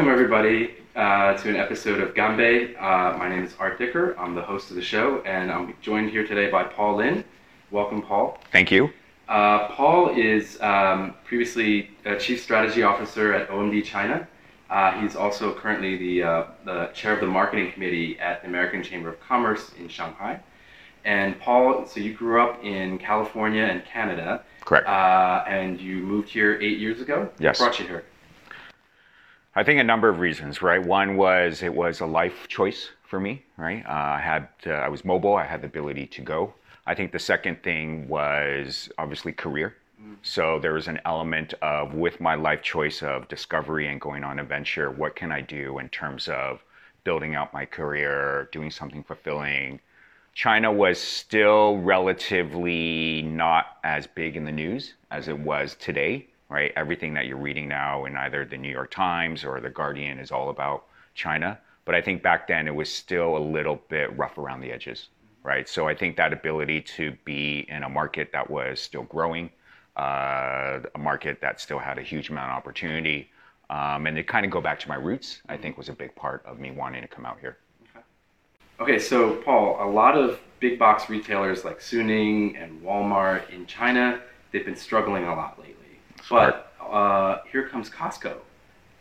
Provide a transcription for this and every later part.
welcome everybody uh, to an episode of Ganbei. Uh, my name is Art Dicker. I'm the host of the show, and I'm joined here today by Paul Lin. Welcome, Paul. Thank you. Uh, Paul is um, previously a chief strategy officer at OMD China. Uh, he's also currently the, uh, the chair of the marketing committee at the American Chamber of Commerce in Shanghai. And Paul, so you grew up in California and Canada. Correct. Uh, and you moved here eight years ago. Yes. What brought you here? I think a number of reasons, right? One was it was a life choice for me, right? Uh, I had uh, I was mobile. I had the ability to go. I think the second thing was obviously career. So there was an element of with my life choice of discovery and going on a venture, what can I do in terms of building out my career, doing something fulfilling. China was still relatively not as big in the news as it was today, right? Everything that you're reading now in either the New York Times or the Guardian is all about China. But I think back then it was still a little bit rough around the edges, right? So I think that ability to be in a market that was still growing, uh, a market that still had a huge amount of opportunity, um, and to kind of go back to my roots, I think was a big part of me wanting to come out here. Okay, so Paul, a lot of big box retailers like Suning and Walmart in China, they've been struggling a lot lately. But uh, here comes Costco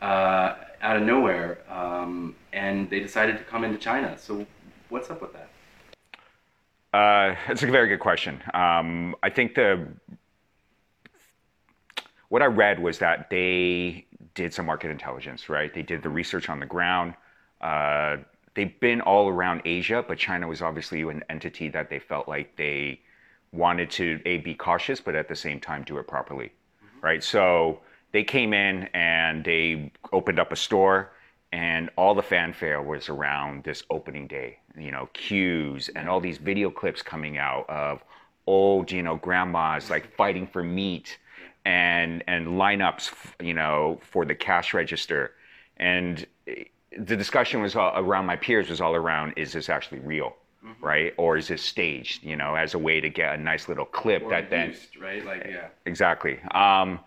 uh, out of nowhere, um, and they decided to come into China. So what's up with that? Uh, it's a very good question. Um, I think the what I read was that they did some market intelligence, right? They did the research on the ground. Uh, they've been all around Asia, but China was obviously an entity that they felt like they wanted to a be cautious, but at the same time do it properly, right? So they came in and they opened up a store, and all the fanfare was around this opening day. You know, queues and all these video clips coming out of old, you know, grandmas like fighting for meat and and lineups, you know, for the cash register, and the discussion was all around my peers was all around is this actually real, right, or is this staged, you know, as a way to get a nice little clip Or that then induced, right? Like, yeah. Exactly. Um,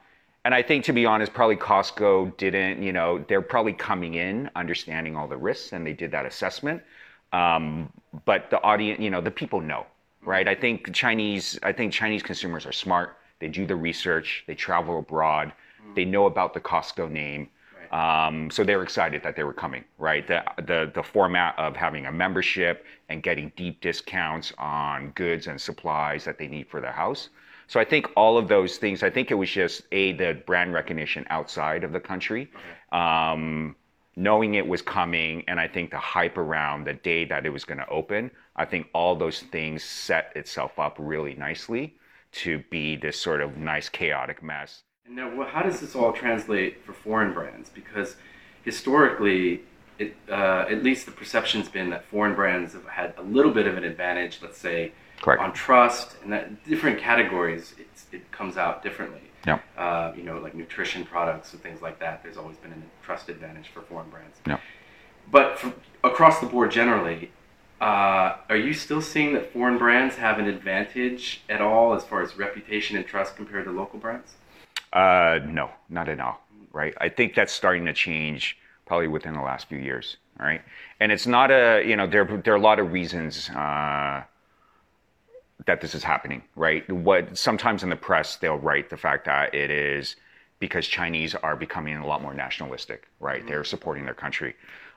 and I think, to be honest, probably Costco didn't, you know, they're probably coming in understanding all the risks and they did that assessment. Um, but the audience, you know, the people know, right? I think Chinese, I think Chinese consumers are smart. They do the research, they travel abroad, they know about the Costco name. Um, so they're excited that they were coming, right? The, the the format of having a membership and getting deep discounts on goods and supplies that they need for their house. So I think all of those things. I think it was just a the brand recognition outside of the country, um, knowing it was coming, and I think the hype around the day that it was going to open. I think all those things set itself up really nicely to be this sort of nice chaotic mess. And now, how does this all translate for foreign brands? Because historically, it, uh, at least the perception's been that foreign brands have had a little bit of an advantage, let's say, Correct. on trust, and that different categories, it's, it comes out differently. Yeah. Uh, you know, like nutrition products and things like that, there's always been a trust advantage for foreign brands. Yeah. But for, across the board, generally, uh, are you still seeing that foreign brands have an advantage at all as far as reputation and trust compared to local brands? Uh, no, not at all. Right. I think that's starting to change probably within the last few years. All right. And it's not a, you know, there, there are a lot of reasons uh, that this is happening. Right. What sometimes in the press they'll write the fact that it is because Chinese are becoming a lot more nationalistic. Right. They're supporting their country.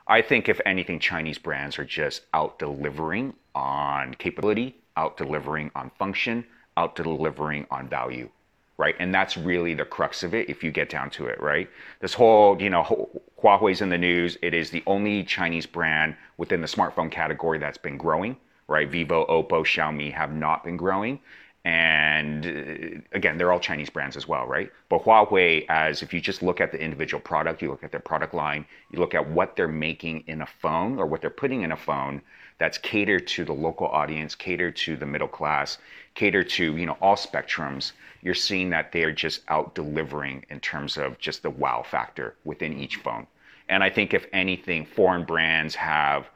I think if anything, Chinese brands are just out delivering on capability, out delivering on function, out delivering on value right? And that's really the crux of it if you get down to it, right? This whole, you know, Huawei's in the news. It is the only Chinese brand within the smartphone category that's been growing, right? Vivo, Oppo, Xiaomi have not been growing. And uh, again, they're all Chinese brands as well, right? But Huawei, as if you just look at the individual product, you look at their product line, you look at what they're making in a phone or what they're putting in a phone that's catered to the local audience, catered to the middle class, catered to, you know, all spectrums, you're seeing that they're just out delivering in terms of just the wow factor within each phone. And I think if anything, foreign brands have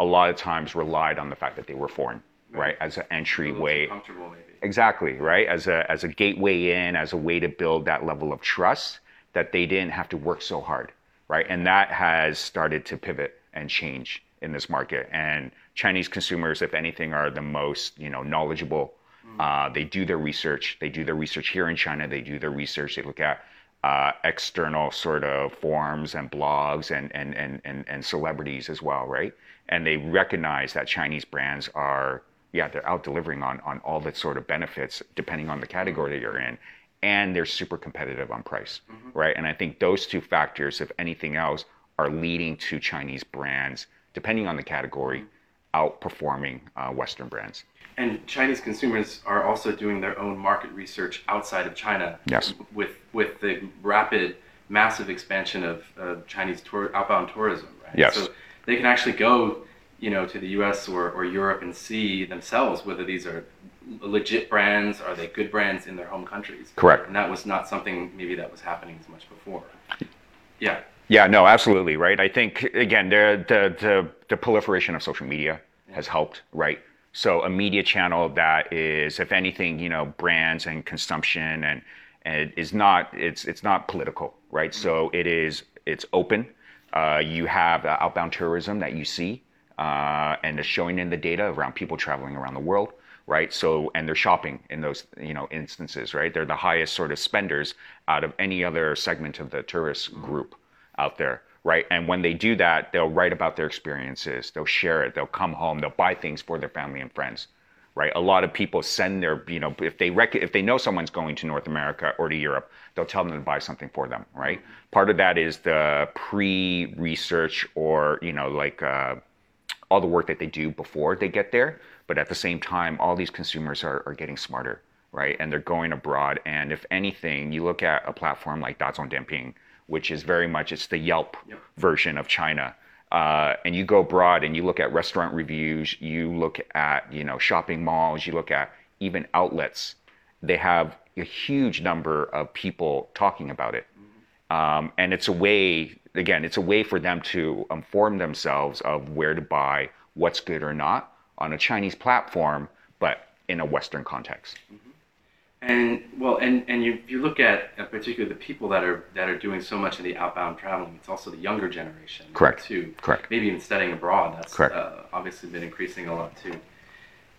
a lot of times relied on the fact that they were foreign, right? As an entryway comfortable, maybe. Exactly, right? As a as a gateway in, as a way to build that level of trust that they didn't have to work so hard. right? And that has started to pivot and change in this market. And Chinese consumers, if anything, are the most you know knowledgeable. Mm. Uh, they do their research. They do their research here in China. They do their research. They look at uh, external sort of forums and blogs and, and, and, and, and celebrities as well, right? And they recognize that Chinese brands are, yeah, they're out delivering on, on all the sort of benefits depending on the category that you're in. And they're super competitive on price, mm-hmm. right? And I think those two factors, if anything else, are leading to Chinese brands, depending on the category, outperforming uh, Western brands. And Chinese consumers are also doing their own market research outside of China. Yes. With with the rapid, massive expansion of, of Chinese tour, outbound tourism, right? Yes. So they can actually go, you know, to the U.S. or, or Europe and see themselves whether these are legit brands, are they good brands in their home countries? Correct. And that was not something maybe that was happening as much before. Yeah. Yeah, no, absolutely, right. I think again, the the the, the proliferation of social media. Has helped, right? So a media channel that is, if anything, you know, brands and consumption and and it is not it's it's not political, right? Mm-hmm. So it is it's open. Uh, you have the outbound tourism that you see, uh, and it's showing in the data around people traveling around the world, right? So and they're shopping in those you know instances, right? They're the highest sort of spenders out of any other segment of the tourist group out there, right? And when they do that, they'll write about their experiences, they'll share it, they'll come home, they'll buy things for their family and friends, right? A lot of people send their, you know, if they rec- if they know someone's going to North America or to Europe, they'll tell them to buy something for them, right? Part of that is the pre-research or you know like uh, all the work that they do before they get there, but at the same time, all these consumers are, are getting smarter, right? And they're going abroad, and if anything, you look at a platform like Dazhong Dianping which is very much it's the Yelp yep. version of China. Uh, and you go abroad and you look at restaurant reviews, you look at you know shopping malls, you look at even outlets. They have a huge number of people talking about it, mm-hmm. um, and it's a way again, it's a way for them to inform themselves of where to buy, what's good or not on a Chinese platform, but in a Western context. Mm-hmm. And well, and and you you look at uh, particularly the people that are that are doing so much of the outbound traveling. It's also the younger generation. Correct. Too. Correct. Maybe even studying abroad. That's Correct. Uh, obviously been increasing a lot too.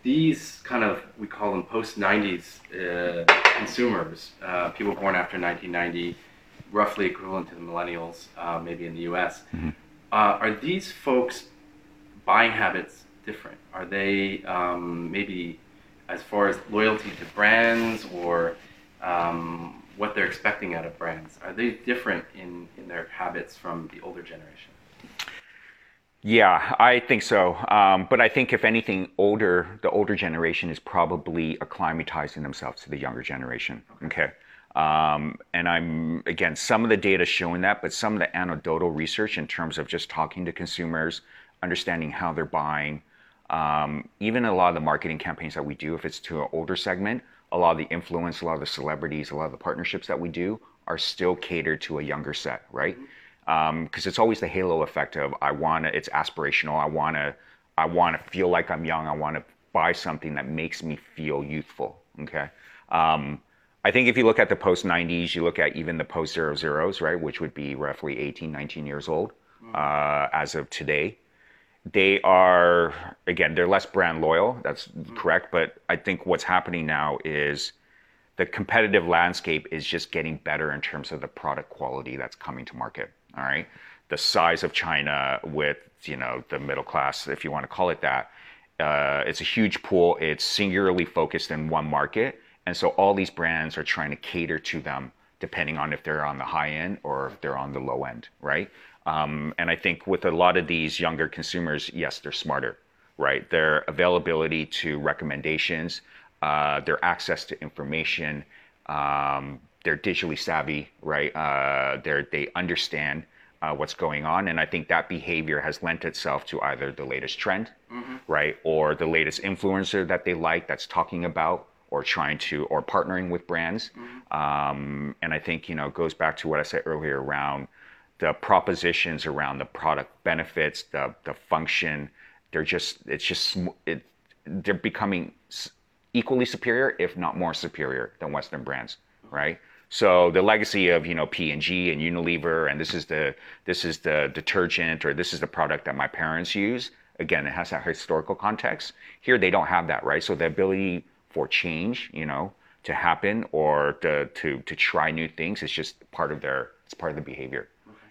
These kind of we call them post '90s uh, consumers, uh, people born after 1990, roughly equivalent to the millennials, uh, maybe in the U.S. Mm-hmm. Uh, are these folks buying habits different? Are they um, maybe as far as loyalty to brands or um, what they're expecting out of brands? Are they different in, in their habits from the older generation? Yeah, I think so. Um, but I think if anything, older the older generation is probably acclimatizing themselves to the younger generation. Okay. Um, and I'm again some of the data showing that, but some of the anecdotal research in terms of just talking to consumers, understanding how they're buying, um, even a lot of the marketing campaigns that we do, if it's to an older segment, a lot of the influence, a lot of the celebrities, a lot of the partnerships that we do are still catered to a younger set, right? Because um, it's always the halo effect of I want to, it's aspirational. I want to, I want to feel like I'm young. I want to buy something that makes me feel youthful. Okay. Um, I think if you look at the post 90s, you look at even the post zero zeros, right, which would be roughly 18, 19 years old uh, as of today they are again they're less brand loyal that's mm-hmm. correct but i think what's happening now is the competitive landscape is just getting better in terms of the product quality that's coming to market all right the size of china with you know the middle class if you want to call it that uh, it's a huge pool it's singularly focused in one market and so all these brands are trying to cater to them depending on if they're on the high end or if they're on the low end right um, and I think with a lot of these younger consumers, yes, they're smarter, right? Their availability to recommendations, uh, their access to information, um, they're digitally savvy, right? Uh, they they understand uh, what's going on, and I think that behavior has lent itself to either the latest trend, mm-hmm. right, or the latest influencer that they like that's talking about or trying to or partnering with brands. Mm-hmm. Um, and I think you know it goes back to what I said earlier around the propositions around the product benefits, the the function, they're just it's just it, they're becoming equally superior, if not more superior, than Western brands, right? So the legacy of you know P and G and Unilever, and this is the this is the detergent or this is the product that my parents use. Again, it has that historical context. Here they don't have that, right? So the ability for change, you know, to happen or to to to try new things is just part of their it's part of the behavior.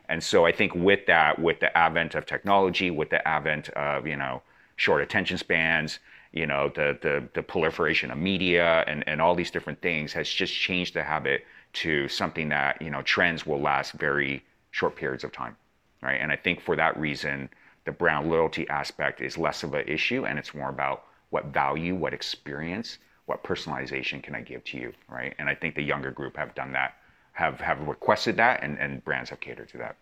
And so I think with that, with the advent of technology, with the advent of you know short attention spans, you know the the, the proliferation of media and, and all these different things has just changed the habit to something that you know trends will last very short periods of time, right? And I think for that reason, the brand loyalty aspect is less of an issue, and it's more about what value, what experience, what personalization can I give to you, right? And I think the younger group have done that, have have requested that, and, and brands have catered to that.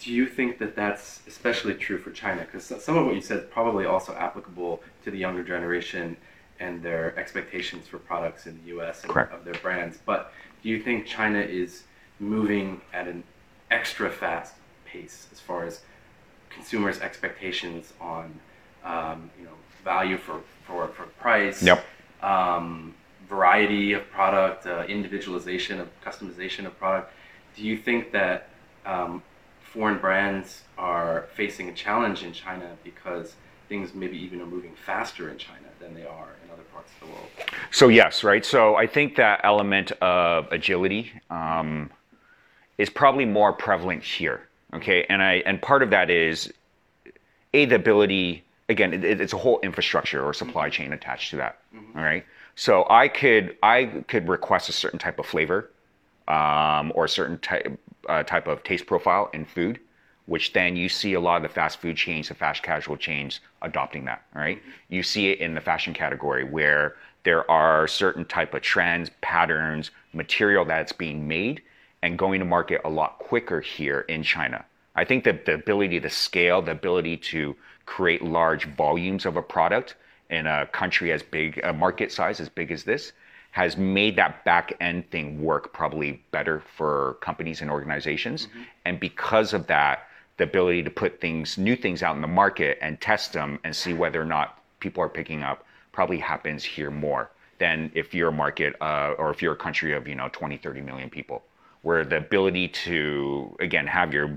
Do you think that that's especially true for China? Because some of what you said is probably also applicable to the younger generation and their expectations for products in the U.S. and Correct. of their brands. But do you think China is moving at an extra fast pace as far as consumers' expectations on, um, you know, value for, for, for price, Yep. um, variety of product, uh, individualization of customization of product? Do you think that um, foreign brands are facing a challenge in China because things maybe even are moving faster in China than they are in other parts of the world? So yes, right. So I think that element of agility um, is probably more prevalent here. Okay, and I and part of that is a the ability. Again, it, it's a whole infrastructure or supply chain attached to that. All right. So I could I could request a certain type of flavor um, or a certain type uh, type of taste profile in food, which then you see a lot of the fast food chains, the fast casual chains adopting that. All right, you see it in the fashion category where there are certain type of trends, patterns, material that's being made and going to market a lot quicker here in China. I think that the ability to scale, the ability to create large volumes of a product in a country as big, a market size as big as this, has made that back end thing work probably better for companies and organizations. And because of that, the ability to put things, new things out in the market and test them and see whether or not people are picking up probably happens here more than if you're a market uh, or if you're a country of, you know, 20, 30 million people, where the ability to, again, have your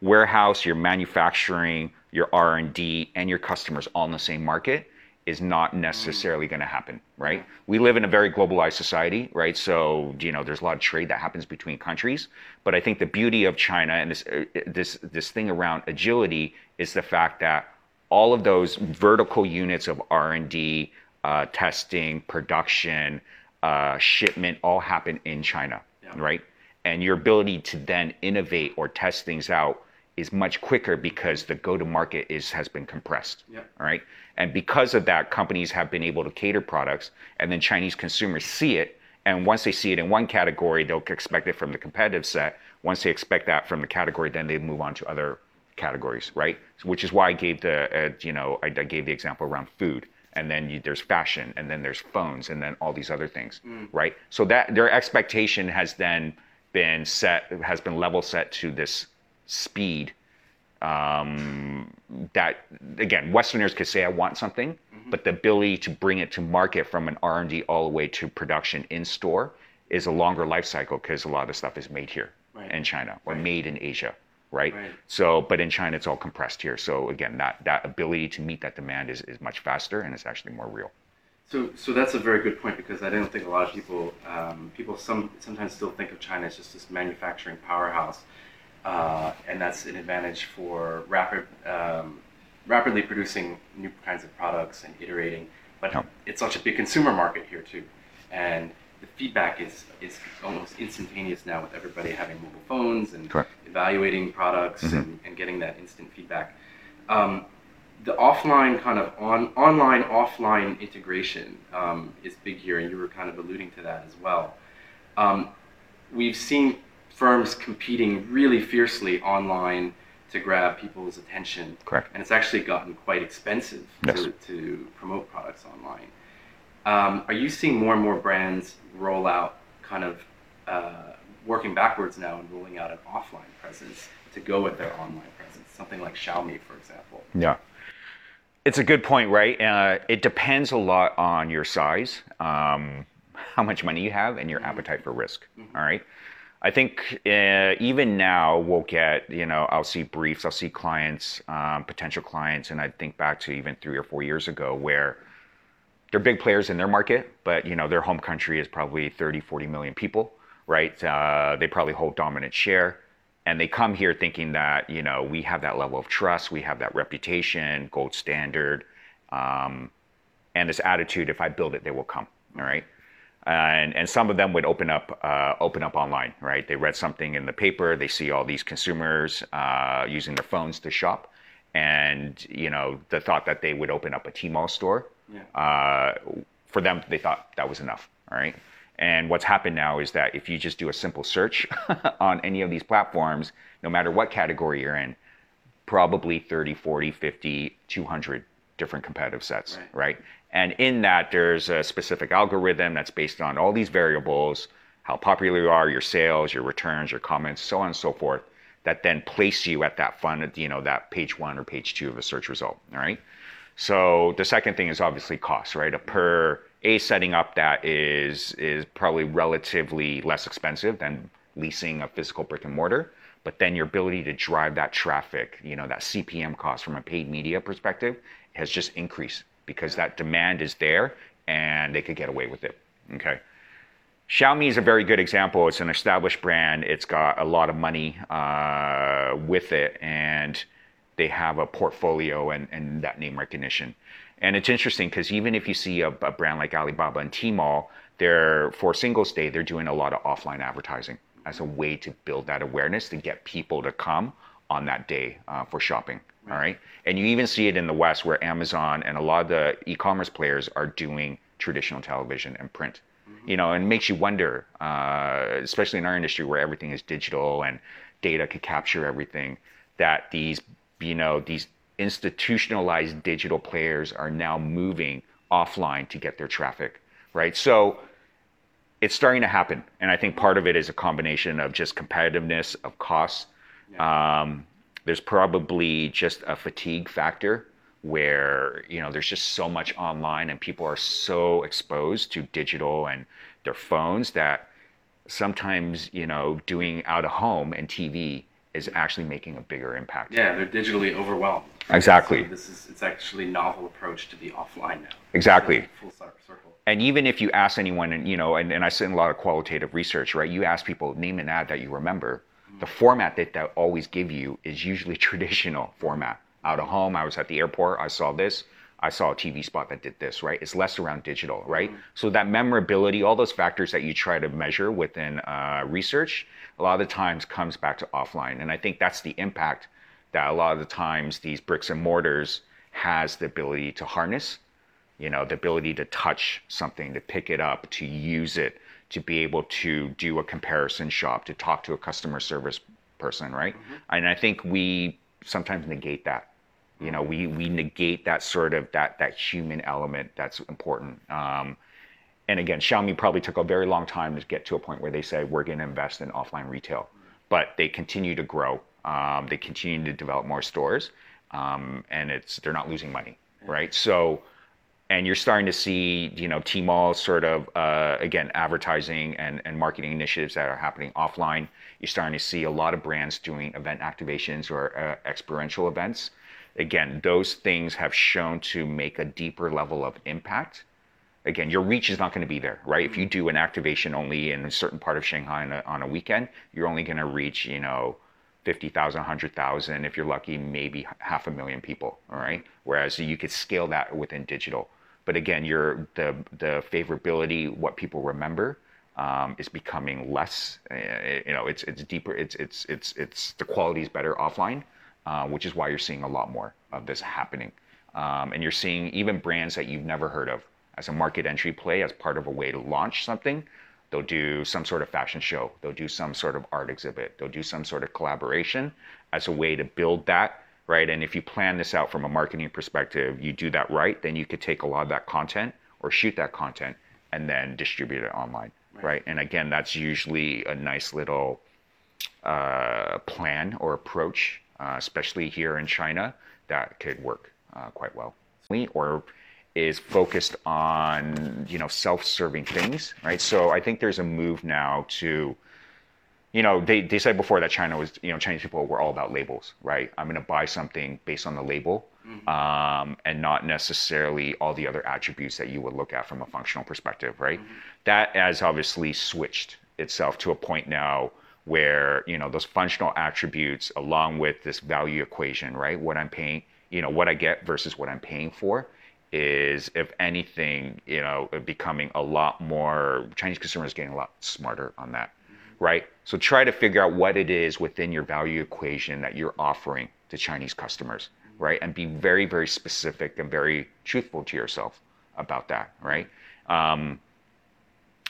warehouse, your manufacturing, your R&D, and your customers all in the same market is not necessarily going to happen, right? We live in a very globalized society, right? So you know, there's a lot of trade that happens between countries. But I think the beauty of China and this uh, this this thing around agility is the fact that all of those vertical units of R&D, uh, testing, production, uh, shipment, all happen in China, Yeah. right? And your ability to then innovate or test things out is much quicker because the go-to-market is has been compressed. Yeah. All right. And because of that, companies have been able to cater products, and then Chinese consumers see it. And once they see it in one category, they'll expect it from the competitive set. Once they expect that from the category, then they move on to other categories, right? So, which is why I gave the, uh, you know, I, I gave the example around food, and then you, there's fashion, and then there's phones, and then all these other things, right? So that their expectation has then been set, has been level set to this speed um, that again westerners could say i want something but the ability to bring it to market from an r&d all the way to production in store is a longer life cycle because a lot of the stuff is made here Right. in china or Right. made in asia right? Right. so but in china it's all compressed here so again that that ability to meet that demand is, is much faster and it's actually more real So, so that's a very good point because I don't think a lot of people, um, people some sometimes still think of China as just this manufacturing powerhouse, uh, and that's an advantage for rapid, um, rapidly producing new kinds of products and iterating. But it's such a big consumer market here too, and the feedback is is almost instantaneous now with everybody having mobile phones and Correct. evaluating products and, and getting that instant feedback. Um, the offline kind of on online offline integration um, is big here, and you were kind of alluding to that as well. Um, we've seen firms competing really fiercely online to grab people's attention, Correct. and it's actually gotten quite expensive Yes. to, to promote products online. Um, are you seeing more and more brands roll out kind of uh, working backwards now and rolling out an offline presence to go with their online presence? Something like Xiaomi, for example. Yeah. It's a good point, right? Uh, it depends a lot on your size. Um, how much money you have and your appetite for risk. All right. I think uh, even now we'll get, you know, I'll see briefs, I'll see clients, um, potential clients, and I think back to even three or four years ago where they're big players in their market, but, you know, their home country is probably 30, 40 million people, right? Uh, they probably hold dominant share. And they come here thinking that, you know, we have that level of trust, we have that reputation, gold standard, um, and this attitude, if I build it, they will come, all right? And and some of them would open up uh, open up online, right? They read something in the paper, they see all these consumers uh, using their phones to shop, and you know the thought that they would open up a Tmall store, yeah. uh, for them they thought that was enough, all right. And what's happened now is that if you just do a simple search on any of these platforms, no matter what category you're in, probably 30, 40, 50, 200 different competitive sets, right? right? And in that, there's a specific algorithm that's based on all these variables, how popular you are, your sales, your returns, your comments, so on and so forth, that then place you at that fun, you know, that page one or page two of a search result. All right. So the second thing is obviously cost, right? A per a setting up that is is probably relatively less expensive than leasing a physical brick and mortar but then your ability to drive that traffic, you know, that CPM cost from a paid media perspective has just increased because that demand is there and they could get away with it. Okay. Xiaomi is a very good example. It's an established brand. It's got a lot of money uh, with it, and they have a portfolio and, and that name recognition. And it's interesting because even if you see a, a, brand like Alibaba and Tmall, they're for Singles Day, they're doing a lot of offline advertising as a way to build that awareness to get people to come on that day uh, for shopping. All right. And you even see it in the West where Amazon and a lot of the e commerce players are doing traditional television and print. Mm-hmm. You know, and it makes you wonder, uh, especially in our industry where everything is digital and data could capture everything, that these, you know, these institutionalized digital players are now moving offline to get their traffic, right? So it's starting to happen. And I think part of it is a combination of just competitiveness, of costs. Yeah. Um, there's probably just a fatigue factor where you know there's just so much online and people are so exposed to digital and their phones that sometimes you know doing out of home and TV is actually making a bigger impact. Yeah, they're digitally overwhelmed. Exactly. So this is it's actually novel approach to be offline now. Exactly. Full circle. And even if you ask anyone, and you know, and, and I sit in a lot of qualitative research, right? You ask people name an ad that you remember the format that they always give you is usually traditional format. Out of home, I was at the airport, I saw this, I saw a TV spot that did this, right? It's less around digital, right? Mm-hmm. So that memorability, all those factors that you try to measure within uh, research, a lot of the times comes back to offline. And I think that's the impact that a lot of the times these bricks and mortars has the ability to harness, you know, the ability to touch something, to pick it up, to use it, to be able to do a comparison shop, to talk to a customer service person, right? Mm-hmm. And I think we sometimes negate that. You know, we we negate that sort of that that human element that's important. Um, and again, Xiaomi probably took a very long time to get to a point where they said we're going to invest in offline retail, but they continue to grow. Um, they continue to develop more stores, um, and it's they're not losing money, right? So and you're starting to see, you know, Tmall sort of uh, again advertising and, and marketing initiatives that are happening offline. You're starting to see a lot of brands doing event activations or uh, experiential events. Again, those things have shown to make a deeper level of impact. Again, your reach is not going to be there, right? If you do an activation only in a certain part of Shanghai on a, on a weekend, you're only going to reach, you know, 50,000, 100,000. If you're lucky, maybe half a million people, all right? Whereas you could scale that within digital but again, your the the favorability, what people remember, um, is becoming less. Uh, you know, it's it's deeper. It's it's it's it's the quality is better offline, uh, which is why you're seeing a lot more of this happening. Um, and you're seeing even brands that you've never heard of as a market entry play, as part of a way to launch something. They'll do some sort of fashion show. They'll do some sort of art exhibit. They'll do some sort of collaboration as a way to build that right? And if you plan this out from a marketing perspective, you do that right, then you could take a lot of that content or shoot that content and then distribute it online, right? right? And again, that's usually a nice little uh, plan or approach, uh, especially here in China, that could work uh, quite well. Or is focused on you know self-serving things, right? So I think there's a move now to you know, they, they said before that China was, you know, Chinese people were all about labels, right? I'm going to buy something based on the label mm-hmm. um, and not necessarily all the other attributes that you would look at from a functional perspective, right? Mm-hmm. That has obviously switched itself to a point now where, you know, those functional attributes along with this value equation, right? What I'm paying, you know, what I get versus what I'm paying for is, if anything, you know, becoming a lot more, Chinese consumers getting a lot smarter on that right? So try to figure out what it is within your value equation that you're offering to Chinese customers, right? And be very, very specific and very truthful to yourself about that, right? Um,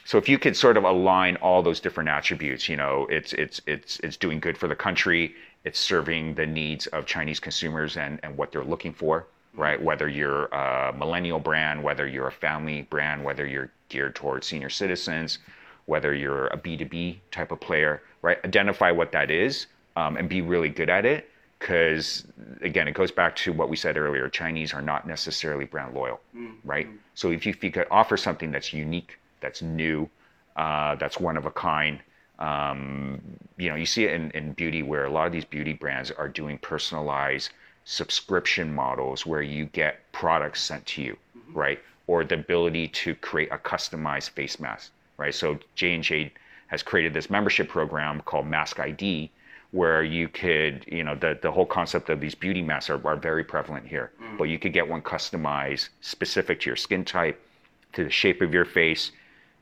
so if you could sort of align all those different attributes, you know, it's it's it's it's doing good for the country, it's serving the needs of Chinese consumers and and what they're looking for, right? Whether you're a millennial brand, whether you're a family brand, whether you're geared towards senior citizens, whether you're a B2B type of player, right? Identify what that is um, and be really good at it. Because again, it goes back to what we said earlier Chinese are not necessarily brand loyal, mm-hmm. right? So if you, if you could offer something that's unique, that's new, uh, that's one of a kind, um, you know, you see it in, in beauty where a lot of these beauty brands are doing personalized subscription models where you get products sent to you, mm-hmm. right? Or the ability to create a customized face mask right? So J&J has created this membership program called Mask ID, where you could, you know, the, the whole concept of these beauty masks are, are very prevalent here. Mm. But you could get one customized specific to your skin type, to the shape of your face,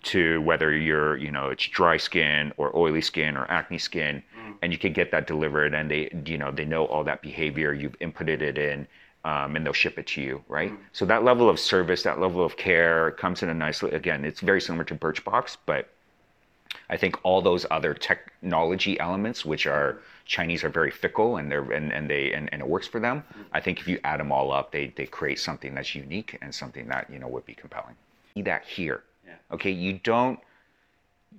to whether you're, you know, it's dry skin or oily skin or acne skin, mm. and you can get that delivered. And they, you know, they know all that behavior. You've inputted it in, um, and they'll ship it to you, right? Mm-hmm. So that level of service, that level of care comes in a nice. Again, it's very similar to Birchbox, but I think all those other technology elements, which are Chinese, are very fickle and they're and, and they and, and it works for them. Mm-hmm. I think if you add them all up, they they create something that's unique and something that you know would be compelling. See that here, yeah. okay? You don't.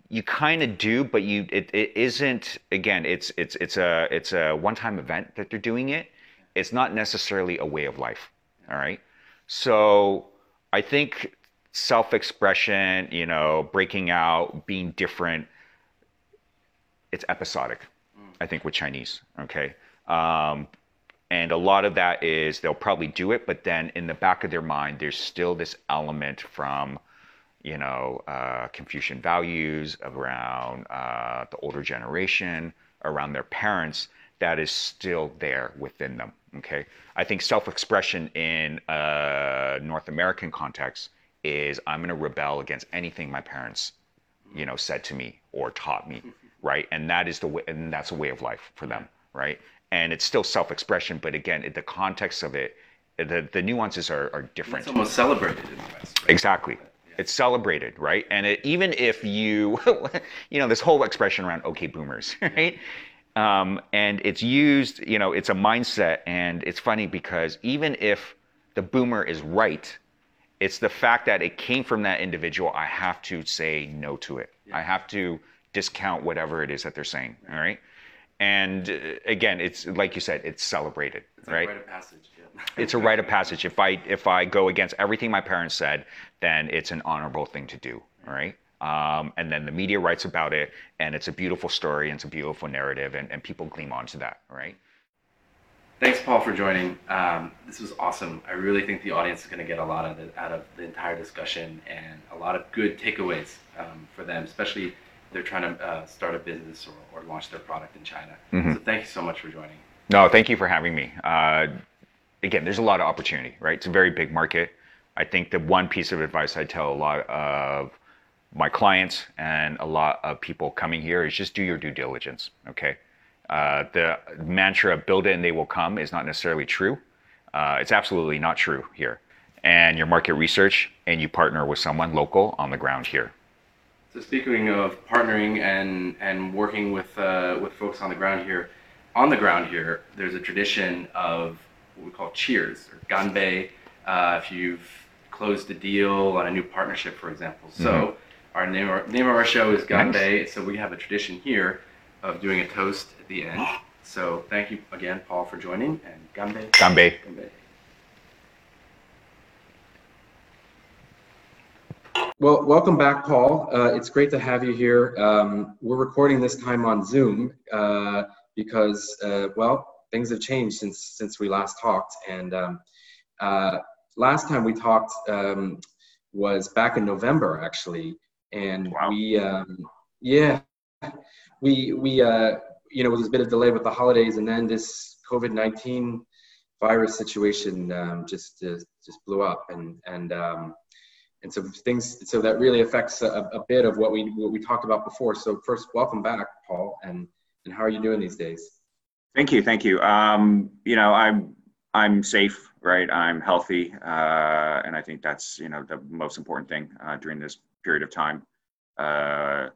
You kind of do, but you it, it isn't. Again, it's it's it's a it's a one time event that they're doing it it's not necessarily a way of life. All right. So I think self expression, you know, breaking out, being different, it's episodic, I think, with Chinese. Okay. Um, and a lot of that is they'll probably do it, but then in the back of their mind, there's still this element from, you know, uh, Confucian values around uh, the older generation, around their parents, that is still there within them. Okay, I think self-expression in a North American context is I'm going to rebel against anything my parents, you know, said to me or taught me, right? And that is the way, and that's a way of life for them, right? And it's still self-expression, but again, the context of it, the the nuances are, are different. It's almost celebrated in the West. Right? Exactly. It's celebrated, right? And it, even if you, you know, this whole expression around "okay, boomers," right? Um, and it's used, you know, it's a mindset. And it's funny because even if the boomer is right, it's the fact that it came from that individual. I have to say no to it. Yeah. I have to discount whatever it is that they're saying. All right. And uh, again, it's like you said, it's celebrated, it's right? Like rite of passage. Yeah. it's a rite of passage. If I if I go against everything my parents said, then it's an honorable thing to do. All right. Um, and then the media writes about it, and it's a beautiful story, and it's a beautiful narrative, and, and people gleam onto that, right? Thanks, Paul, for joining. Um, this was awesome. I really think the audience is going to get a lot of the, out of the entire discussion and a lot of good takeaways um, for them, especially if they're trying to uh, start a business or, or, launch their product in China. Mm-hmm. So thank you so much for joining. No, thank you for having me. Uh, again, there's a lot of opportunity, right? It's a very big market. I think the one piece of advice I tell a lot of my clients and a lot of people coming here is just do your due diligence. Okay. Uh, the mantra build it and they will come is not necessarily true. Uh, it's absolutely not true here. And your market research and you partner with someone local on the ground here. So speaking of partnering and and working with uh, with folks on the ground here, on the ground here, there's a tradition of what we call cheers or ganbei. Uh, if you've closed a deal on a new partnership, for example. So. Mm-hmm our name, our name of our show is Ganbei, so we have a tradition here of doing a toast at the end. So thank you again, Paul, for joining, and Ganbei. Ganbei. Ganbei. Well, welcome back, Paul. Uh, it's great to have you here. Um, we're recording this time on Zoom uh, because, uh, well, things have changed since since we last talked. And um, uh, last time we talked um, was back in November, actually. And wow. we, um, yeah, we we uh, you know, with a bit of delay with the holidays, and then this COVID nineteen virus situation um, just, just just blew up, and and um, and so things so that really affects a, a, bit of what we what we talked about before. So first, welcome back, Paul, and and how are you doing these days? Thank you, thank you. Um, you know, I'm I'm safe, right? I'm healthy, uh, and I think that's you know the most important thing uh, during this period of time. Uh,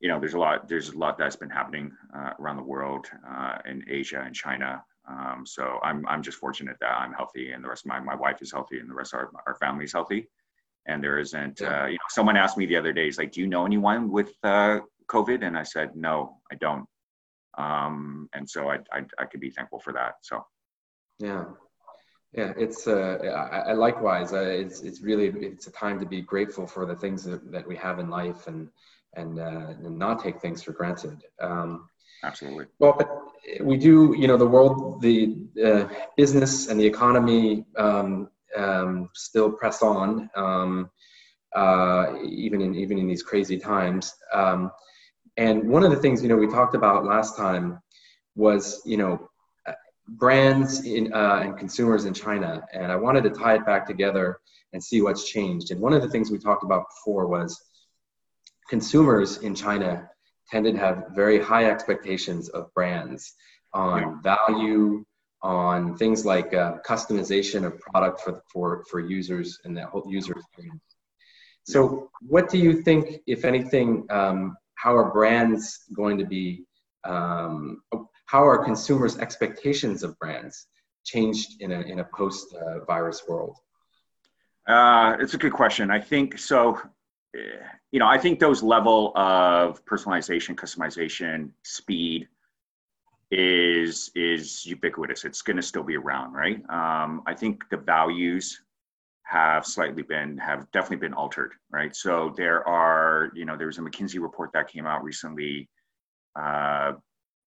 you know, there's a lot there's a lot that's been happening uh, around the world, uh, in Asia and China. Um, so I'm I'm just fortunate that I'm healthy, and the rest of my my wife is healthy, and the rest of our, our family is healthy. And there isn't uh, you know someone asked me the other day he's like do you know anyone with uh, covid? And i said no i don't. Um, and so I, I, I could be thankful for that so. Yeah yeah it's uh, I, I likewise uh, it's it's really it's a time to be grateful for the things that, that we have in life and and, uh, and not take things for granted um, absolutely well but we do you know the world the uh, business and the economy um, um, still press on, um, uh, even in even in these crazy times. Um, and one of the things you know we talked about last time was you know brands in, uh, and consumers in China, and I wanted to tie it back together and see what's changed. And one of the things we talked about before was consumers in China tended to have very high expectations of brands on value, on things like uh, customization of product for, for, for users and that whole user experience. So, what do you think, if anything, um, how are brands going to be, um, how are consumers' expectations of brands changed in a, in a post uh, virus world? Uh, it's a good question. I think so. You know, I think those level of personalization, customization, speed, is is ubiquitous. It's going to still be around, right? Um, I think the values have slightly been have definitely been altered, right? So there are, you know, there was a McKinsey report that came out recently, uh,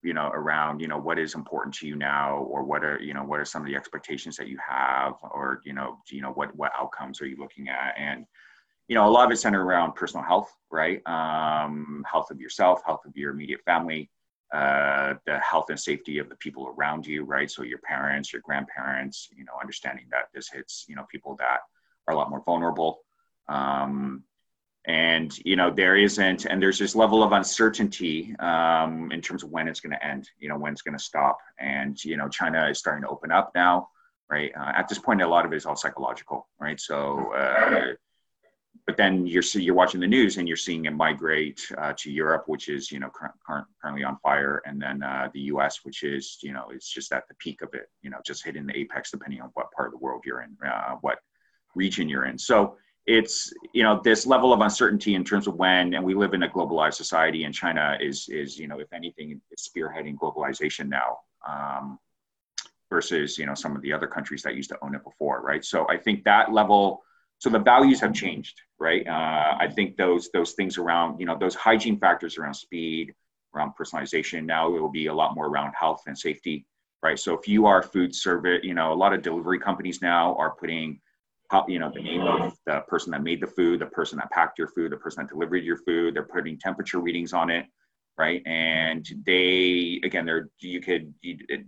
you know, around you know what is important to you now, or what are you know what are some of the expectations that you have, or you know, you know what what outcomes are you looking at, and you know a lot of it centered around personal health, right? Um, health of yourself, health of your immediate family uh, the health and safety of the people around you, right? So your parents, your grandparents, you know, understanding that this hits, you know, people that are a lot more vulnerable. Um, and you know there isn't and there's this level of uncertainty um, in terms of when it's going to end you know when it's going to stop and you know china is starting to open up now right uh, at this point a lot of it is all psychological right so uh, but then you're you're watching the news and you're seeing it migrate uh, to Europe, which is you know cur- currently on fire, and then uh, the U.S., which is you know it's just at the peak of it, you know, just hitting the apex depending on what part of the world you're in, uh, what region you're in. So it's you know this level of uncertainty in terms of when, and we live in a globalized society, and China is is you know if anything spearheading globalization now. Um, versus you know some of the other countries that used to own it before right so i think that level so the values have changed right uh, i think those those things around you know those hygiene factors around speed around personalization now it will be a lot more around health and safety right so if you are food service you know a lot of delivery companies now are putting you know the name of the person that made the food the person that packed your food the person that delivered your food they're putting temperature readings on it right and they again they're you could it,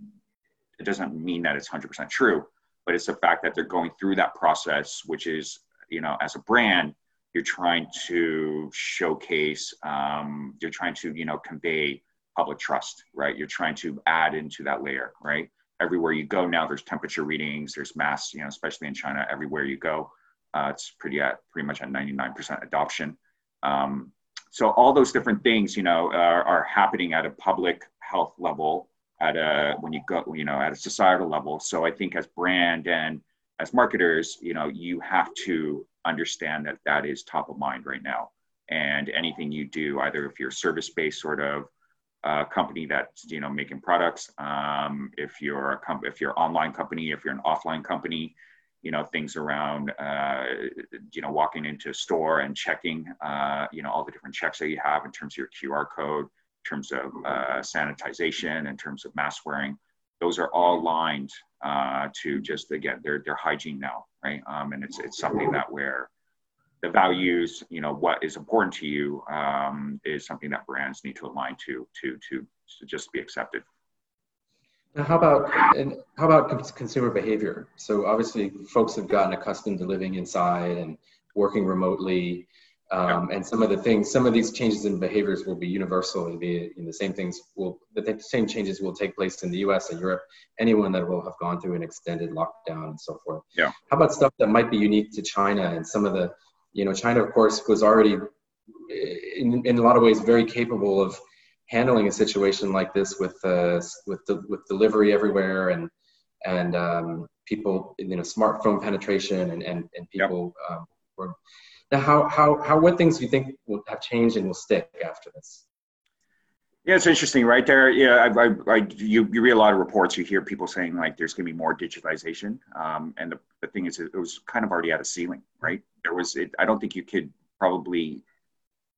it doesn't mean that it's 100% true but it's the fact that they're going through that process, which is, you know, as a brand, you're trying to showcase, um, you're trying to, you know, convey public trust, right? You're trying to add into that layer, right? Everywhere you go now, there's temperature readings, there's mass, you know, especially in China, everywhere you go, uh, it's pretty at pretty much at 99% adoption. Um, so all those different things, you know, are, are happening at a public health level at a when you go you know at a societal level so i think as brand and as marketers you know you have to understand that that is top of mind right now and anything you do either if you're service based sort of uh, company that's you know making products um, if you're a com- if you're online company if you're an offline company you know things around uh, you know walking into a store and checking uh, you know all the different checks that you have in terms of your QR code, in terms of uh, sanitization, in terms of mask wearing. Those are all lined uh, to just again they're they're hygiene now, right? Um, and it's it's something that where the values, you know, what is important to you um, is something that brands need to align to to to, to just be accepted. Now, how about and how about consumer behavior? So obviously, folks have gotten accustomed to living inside and working remotely, um, and some of the things, some of these changes in behaviors will be universal. and Be the same things will the same changes will take place in the U.S. and Europe. Anyone that will have gone through an extended lockdown and so forth. Yeah. How about stuff that might be unique to China and some of the, you know, China of course was already in, in a lot of ways very capable of handling a situation like this with uh, with the, with delivery everywhere and and um, people you know smartphone penetration and and, and people yep. um, were now how how how what things do you think will have changed and will stick after this yeah, it's interesting, right there. Yeah, I, I, I, you, you read a lot of reports. You hear people saying like there's going to be more digitization, um, and the, the thing is, it was kind of already at a ceiling, right? There was, it, I don't think you could probably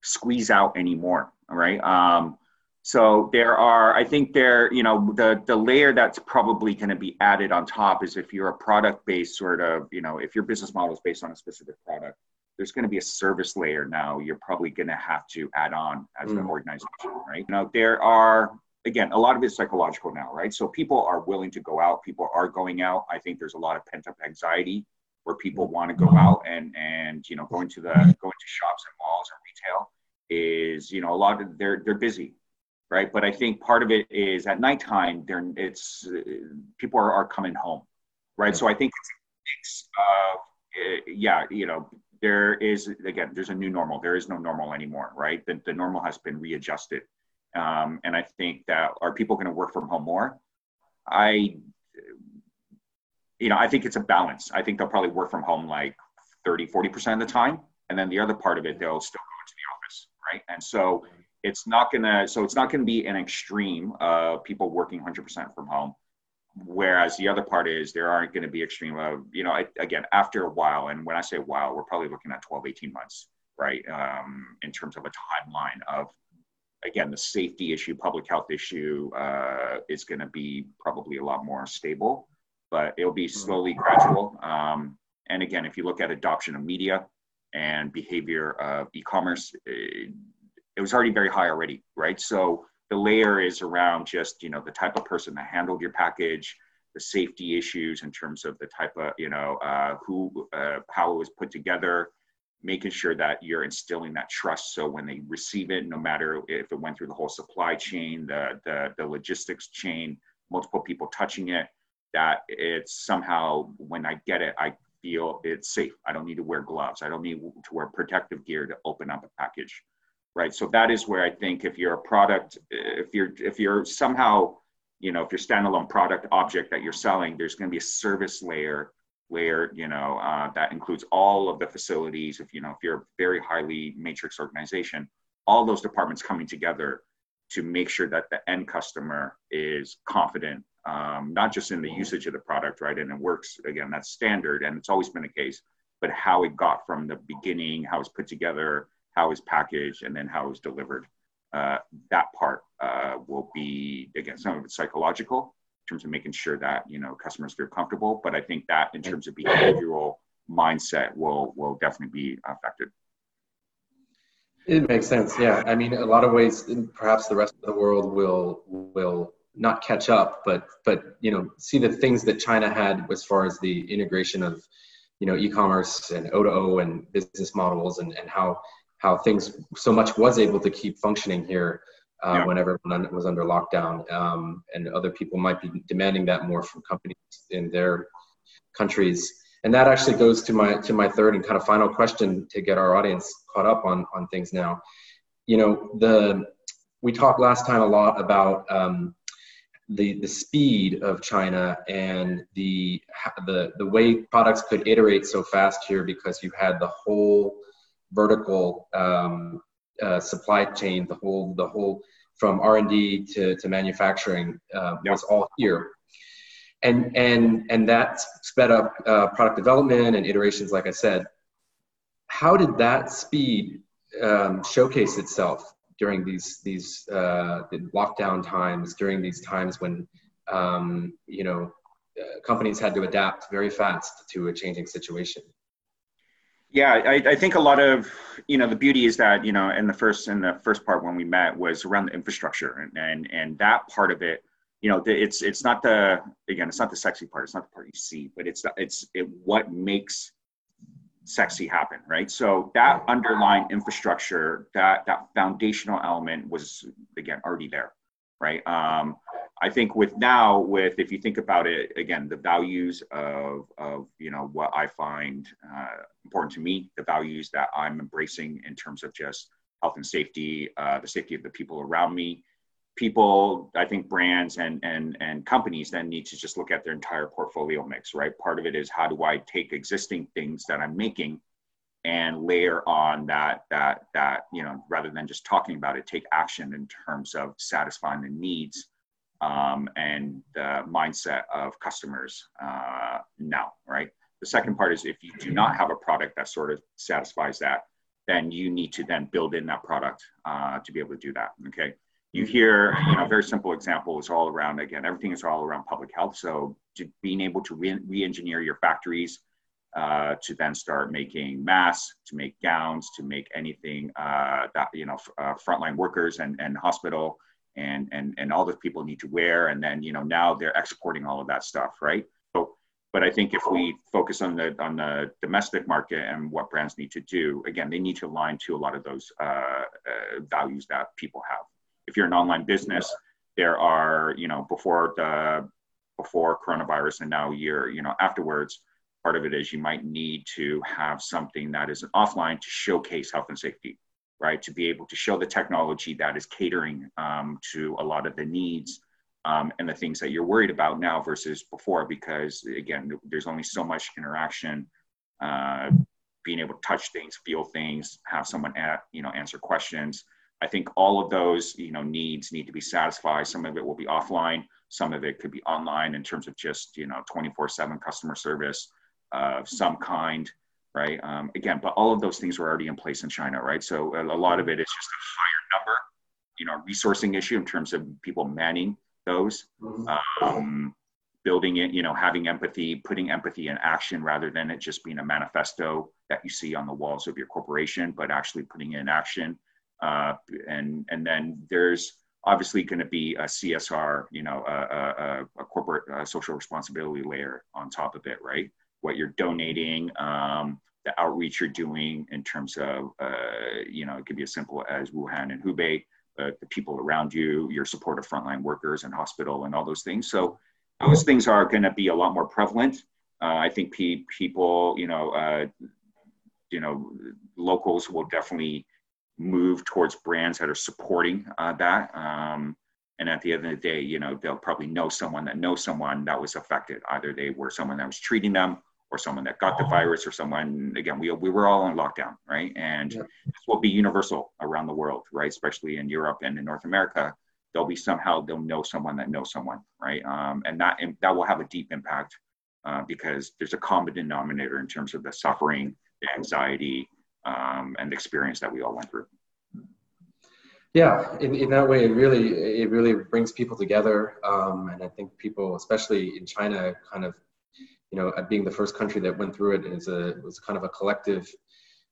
squeeze out anymore, right? Um, so there are, I think there, you know, the the layer that's probably going to be added on top is if you're a product based sort of, you know, if your business model is based on a specific product, there's going to be a service layer now. You're probably going to have to add on as mm. an organization, right? Now there are again a lot of it's psychological now, right? So people are willing to go out. People are going out. I think there's a lot of pent up anxiety where people want to go out and and you know going to the going to shops and malls and retail is you know a lot of they're they're busy right? But I think part of it is at nighttime, there it's uh, people are, are coming home, right? So I think it's a mix of uh, yeah, you know, there is again, there's a new normal. There is no normal anymore, right? The, the normal has been readjusted, um, and I think that are people going to work from home more? I, you know, I think it's a balance. I think they'll probably work from home like 30, 40 percent of the time, and then the other part of it, they'll still go into the office, right? And so it's not gonna so it's not gonna be an extreme of people working 100% from home whereas the other part is there aren't going to be extreme of you know I, again after a while and when i say a while we're probably looking at 12 18 months right? Um, in terms of a timeline of again the safety issue public health issue uh, is going to be probably a lot more stable but it'll be slowly gradual. Um, and again if you look at adoption of media and behavior of e-commerce eh, it was already very high already, right? So the layer is around just you know the type of person that handled your package, the safety issues in terms of the type of you know uh, who uh, how it was put together, making sure that you're instilling that trust. So when they receive it, no matter if it went through the whole supply chain, the the, the logistics chain, multiple people touching it, that it's somehow when I get it, I feel it's safe. I don't need to wear gloves. I don't need to wear protective gear to open up a package right? So that is where I think if you're a product, if you're if you're somehow, you know, if you're standalone product object that you're selling, there's going to be a service layer layer, you know, uh, that includes all of the facilities. If you know, if you're a very highly matrix organization, all those departments coming together to make sure that the end customer is confident, um, not just in the usage of the product, right? And it works again, that's standard, and it's always been the case. But how it got from the beginning, how it's put together, how it's packaged, and then how it's delivered. Uh, that part uh, will be again some of it's psychological in terms of making sure that you know customers feel comfortable. But I think that in terms of behavioral mindset will will definitely be affected. It makes sense. Yeah, I mean, a lot of ways, perhaps the rest of the world will will not catch up, but but you know, see the things that China had as far as the integration of you know e-commerce and O2O and business models and and how how things so much was able to keep functioning here uh, yeah. when everyone was under lockdown, um, and other people might be demanding that more from companies in their countries. And that actually goes to my to my third and kind of final question to get our audience caught up on on things now. You know, the we talked last time a lot about um, the the speed of China and the the the way products could iterate so fast here because you had the whole vertical um, uh, supply chain, the whole the whole from R and D to, to manufacturing uh, was all here. and and and that sped up uh, product development and iterations like i said. How did that speed um, showcase itself during these these uh, lockdown times during these times when um, you know uh, companies had to adapt very fast to a changing situation yeah I, I think a lot of you know the beauty is that you know in the first in the first part when we met was around the infrastructure and and, and that part of it you know it's it's not the again it's not the sexy part it's not the part you see but it's it's it, what makes sexy happen right? So that underlying infrastructure that that foundational element was again already there right? Um i think with now with if you think about it again the values of of you know what i find uh, important to me the values that i'm embracing in terms of just health and safety uh, the safety of the people around me people i think brands and and and companies then need to just look at their entire portfolio mix right? Part of it is how do i take existing things that i'm making and layer on that that that you know rather than just talking about it take action in terms of satisfying the needs um, and the mindset of customers uh, now right the second part is if you do not have a product that sort of satisfies that then you need to then build in that product uh, to be able to do that okay you hear, you know, very simple example is all around, again, everything is all around public health. So to being able to re- engineer your factories uh, to then start making masks, to make gowns, to make anything uh, that, you know, uh, frontline workers and, and hospital and, and, and all the people need to wear. And then, you know, now they're exporting all of that stuff, right? So, but I think if we focus on the on the domestic market and what brands need to do, again, they need to align to a lot of those uh, uh, values that people have if you're an online business, there are, you know, before the before coronavirus and now year, you know, afterwards, part of it is you might need to have something that is offline to showcase health and safety, right? To be able to show the technology that is catering um, to a lot of the needs um, and the things that you're worried about now versus before, because again, there's only so much interaction. Uh, being able to touch things, feel things, have someone at, you know answer questions. I think all of those, you know, needs need to be satisfied. Some of it will be offline. Some of it could be online in terms of just, you know, 24/7 customer service of some kind, right? Um, again, but all of those things were already in place in China, right? So a, a lot of it is just a higher number, you know, resourcing issue in terms of people manning those. Mm-hmm. Um, building it, you know, having empathy, putting empathy in action rather than it just being a manifesto that you see on the walls of your corporation, but actually putting it in action uh, and and then there's obviously going to be a CSR, you know, a, a, a corporate uh, social responsibility layer on top of it, right? What you're donating, um, the outreach you're doing in terms of, uh, you know, it could be as simple as Wuhan and Hubei, but the people around you, your support of frontline workers and hospital and all those things. So those things are going to be a lot more prevalent. Uh, I think pe- people, you know, uh, you know, locals will definitely move towards brands that are supporting uh, that. Um, and at the end of the day, you know, they'll probably know someone that knows someone that was affected. Either they were someone that was treating them or someone that got the virus or someone, again, we, we were all in lockdown, right? And yeah. this will be universal around the world, right? Especially in Europe and in North America. They'll be somehow, they'll know someone that knows someone, right? Um, and that, and that will have a deep impact uh, because there's a common denominator in terms of the suffering, the anxiety, um, and the experience that we all went through. Yeah, in, in that way, it really it really brings people together, um, and I think people, especially in China, kind of, you know, being the first country that went through it, is a was kind of a collective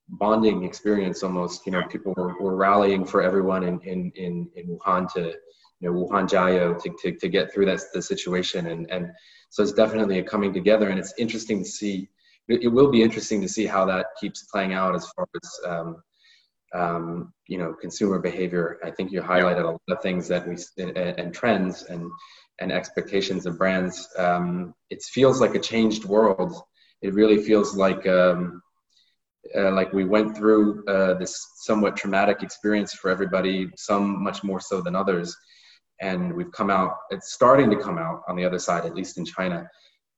bonding experience almost. You know, people were, were rallying for everyone in, in, in, in Wuhan to, you know, Wuhan Jiayou to, to, to get through that the situation, and and so it's definitely a coming together, and it's interesting to see it, will be interesting to see how that keeps playing out as far as um, um, you know consumer behavior. I think you highlighted a lot of things that we and, and trends and and expectations of brands. Um, it feels like a changed world. It really feels like um, uh, like we went through uh, this somewhat traumatic experience for everybody. Some much more so than others, and we've come out. It's starting to come out on the other side, at least in China,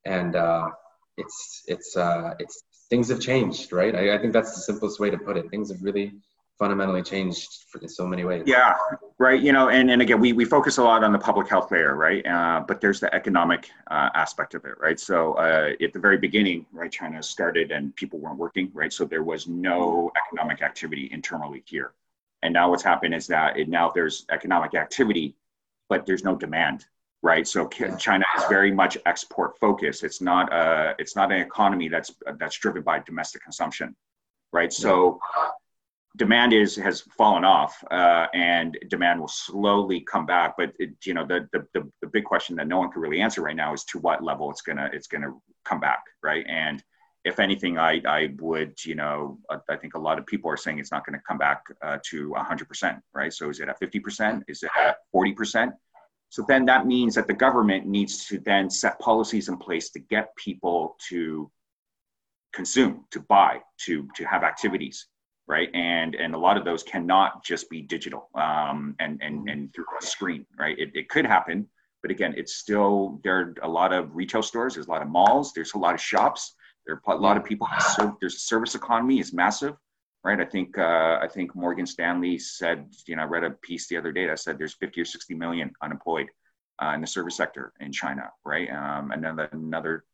and uh, it's it's uh, it's things have changed, right? I, I think that's the simplest way to put it. Things have really fundamentally changed in so many ways. Yeah, right. You know, and, and again, we, we focus a lot on the public health layer, right? Uh, but there's the economic uh, aspect of it, right? So uh, at the very beginning, right, China started and people weren't working, right? So there was no economic activity internally here. And now what's happened is that it, now there's economic activity, but there's no demand, right? So China is very much export focused. It's not a, uh, it's not an economy that's that's driven by domestic consumption, right? So demand is has fallen off uh, and demand will slowly come back. But it, you know the, the, the the big question that no one can really answer right now is to what level it's gonna it's gonna come back right? And if anything i i would you know i think a lot of people are saying it's not going to come back uh, to 100% right? So is it at 50% is it at 40% so then that means that the government needs to then set policies in place to get people to consume to buy to to have activities right? And and a lot of those cannot just be digital um, and and mm-hmm. and through a screen, right? It, it could happen, but again, it's still there are a lot of retail stores, there's a lot of malls, there's a lot of shops, there are a lot of people. So there's a service economy is massive, right? I think uh, I think Morgan Stanley said, you know, I read a piece the other day that said there's 50 or 60 million unemployed uh, in the service sector in China, right? Um, and then another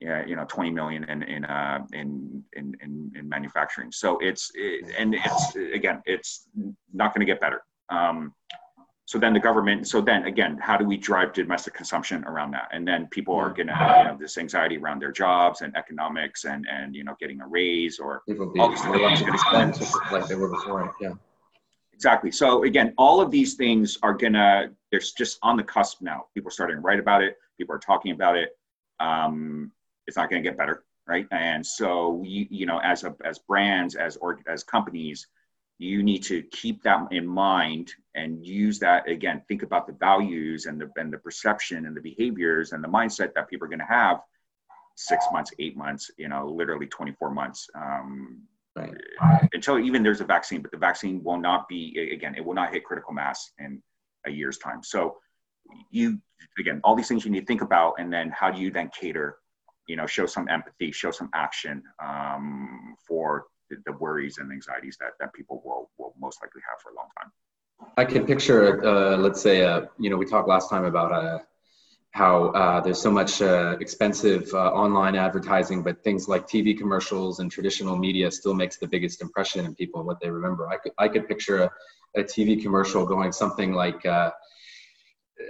yeah, you know, 20 million in in, uh, in, in in in manufacturing. So it's it, and it's again, it's not going to get better. Um, so then the government. So then again, how do we drive domestic consumption around that? And then people are going to you know this anxiety around their jobs and economics and and you know getting a raise or all these things like they were before. Yeah. Exactly. So again, all of these things are gonna. There's just on the cusp now. People are starting to write about it. People are talking about it. Um, it's not going to get better right and so you you know as a as brands as or as companies you need to keep that in mind and use that again think about the values and the and the perception and the behaviors and the mindset that people are going to have six months eight months you know literally 24 months um, right. until even there's a vaccine but the vaccine will not be again it will not hit critical mass in a year's time so you again all these things you need to think about and then how do you then cater you know, show some empathy, show some action um, for the, the, worries and anxieties that, that people will, will most likely have for a long time. I can picture, uh, let's say, uh, you know, we talked last time about uh, how uh, there's so much uh, expensive uh, online advertising, but things like TV commercials and traditional media still makes the biggest impression in people and what they remember. I could, I could picture a, a TV commercial going something like,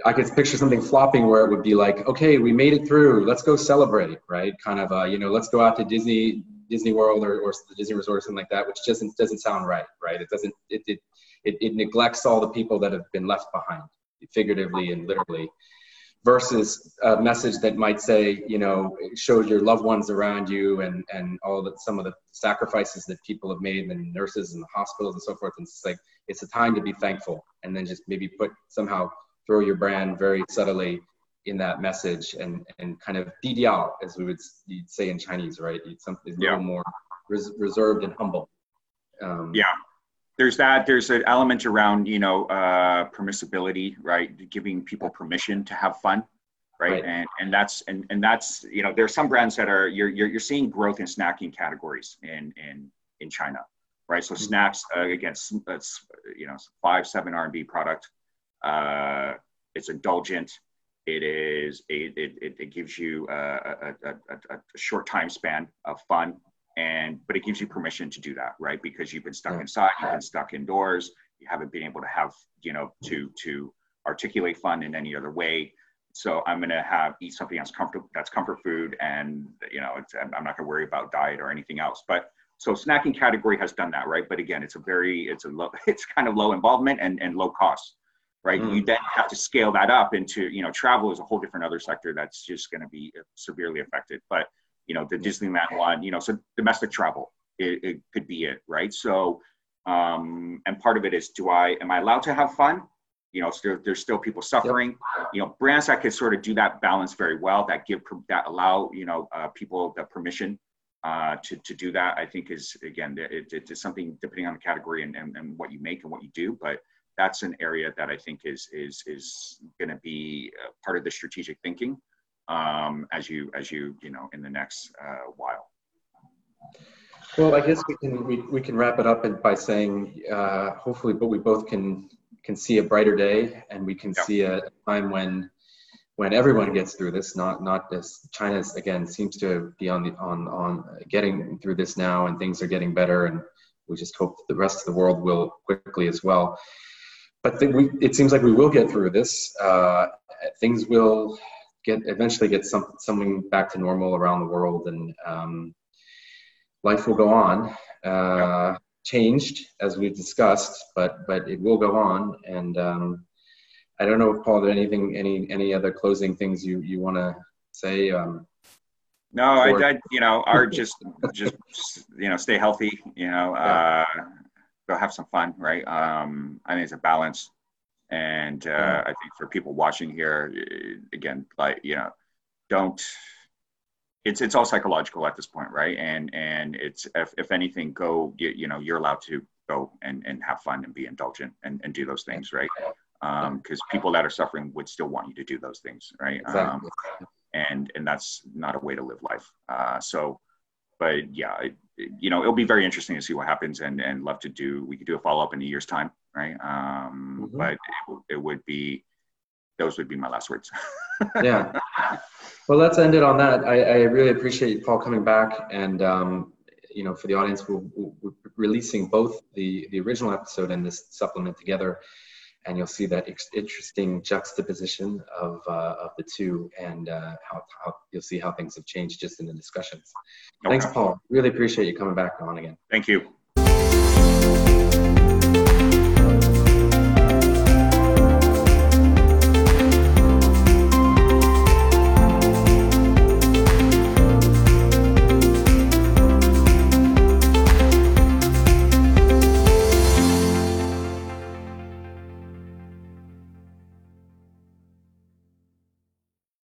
I could picture something flopping where it would be like, okay, we made it through. Let's go celebrate, right? Kind of, uh, you know, let's go out to Disney, Disney World or, or the Disney Resort or something like that, which doesn't doesn't sound right, right? It doesn't. It it it, it neglects all the people that have been left behind, figuratively and literally, versus a message that might say, you know, show your loved ones around you and and all that some of the sacrifices that people have made and nurses and the hospitals and so forth. And it's like it's a time to be thankful, and then just maybe put somehow throw your brand very subtly in that message and and kind of didiao as we would you'd say in Chinese, right? It's something yeah. a little more res- reserved and humble. Um, yeah, there's that. There's an element around you know uh, permissibility, right? Giving people permission to have fun, right? right? And and that's and and that's you know there's some brands that are you're you're, you're seeing growth in snacking categories in in in China, right? So mm-hmm. snacks uh, again, it's you know five seven R and B product uh, it's indulgent. It is a, it, it, gives you a, a, a, a, short time span of fun, and but it gives you permission to do that, right? Because you've been stuck inside, you've been stuck indoors, you haven't been able to have you know to to articulate fun in any other way. So I'm gonna have eat something that's comfortable, that's comfort food, and you know I'm not gonna worry about diet or anything else. But so snacking category has done that, right? But again, it's a very it's a low it's kind of low involvement and and low cost right? Mm. You then have to scale that up into, you know, travel is a whole different other sector that's just going to be severely affected. But, you know, the Disneyland one, you know, so domestic travel, it, it could be it, right? So, um, and part of it is, do I, am I allowed to have fun? You know, so there's still people suffering. Yep. You know, brands that can sort of do that balance very well, that give, that allow, you know, uh, people the permission uh, to, to do that, I think is, again, it, it, it's something depending on the category and, and, and what you make and what you do. But, that's an area that I think is is is going to be part of the strategic thinking um, as you as you you know in the next uh, while. Well, I guess we can we, we can wrap it up by saying uh, hopefully, but we both can can see a brighter day, and we can Yeah. see a time when when everyone gets through this. Not not this. China again seems to be on the on on getting through this now, and things are getting better, and we just hope the rest of the world will quickly as well. But we, it seems like we will get through this. Uh, things will get eventually get some, something back to normal around the world, and um, life will go on. Uh, changed as we've discussed, but but it will go on. And um, I don't know, Paul, there anything, any any other closing things you you want to say? Um, No, I, Or- I you know, are just just you know, stay healthy. You know, uh, go have some fun, right? Um, I think it's a balance, and uh, Yeah. I think for people watching here, eh, again, like you know, don't. It's it's all psychological at this point, right? And and it's if, if anything, go you, you know you're allowed to go and, and have fun and be indulgent and, and do those things, right? Um because people that are suffering would still want you to do those things, right? Um, exactly. and and that's not a way to live life. Uh, so, but yeah, it, you know, it'll be very interesting to see what happens, and and love to do. We could do a follow up in a year's time, right? Um, Mhm. But it, it would be those would be my last words. yeah. Well, let's end it on that. I, I really appreciate Paul coming back, and um, you know, for the audience, we're, we're releasing both the the original episode and this supplement together, and you'll see that ex- interesting juxtaposition of uh, of the two, and uh, how, how you'll see how things have changed just in the discussions. Thanks, Paul. Really appreciate you coming back on again. Thank you.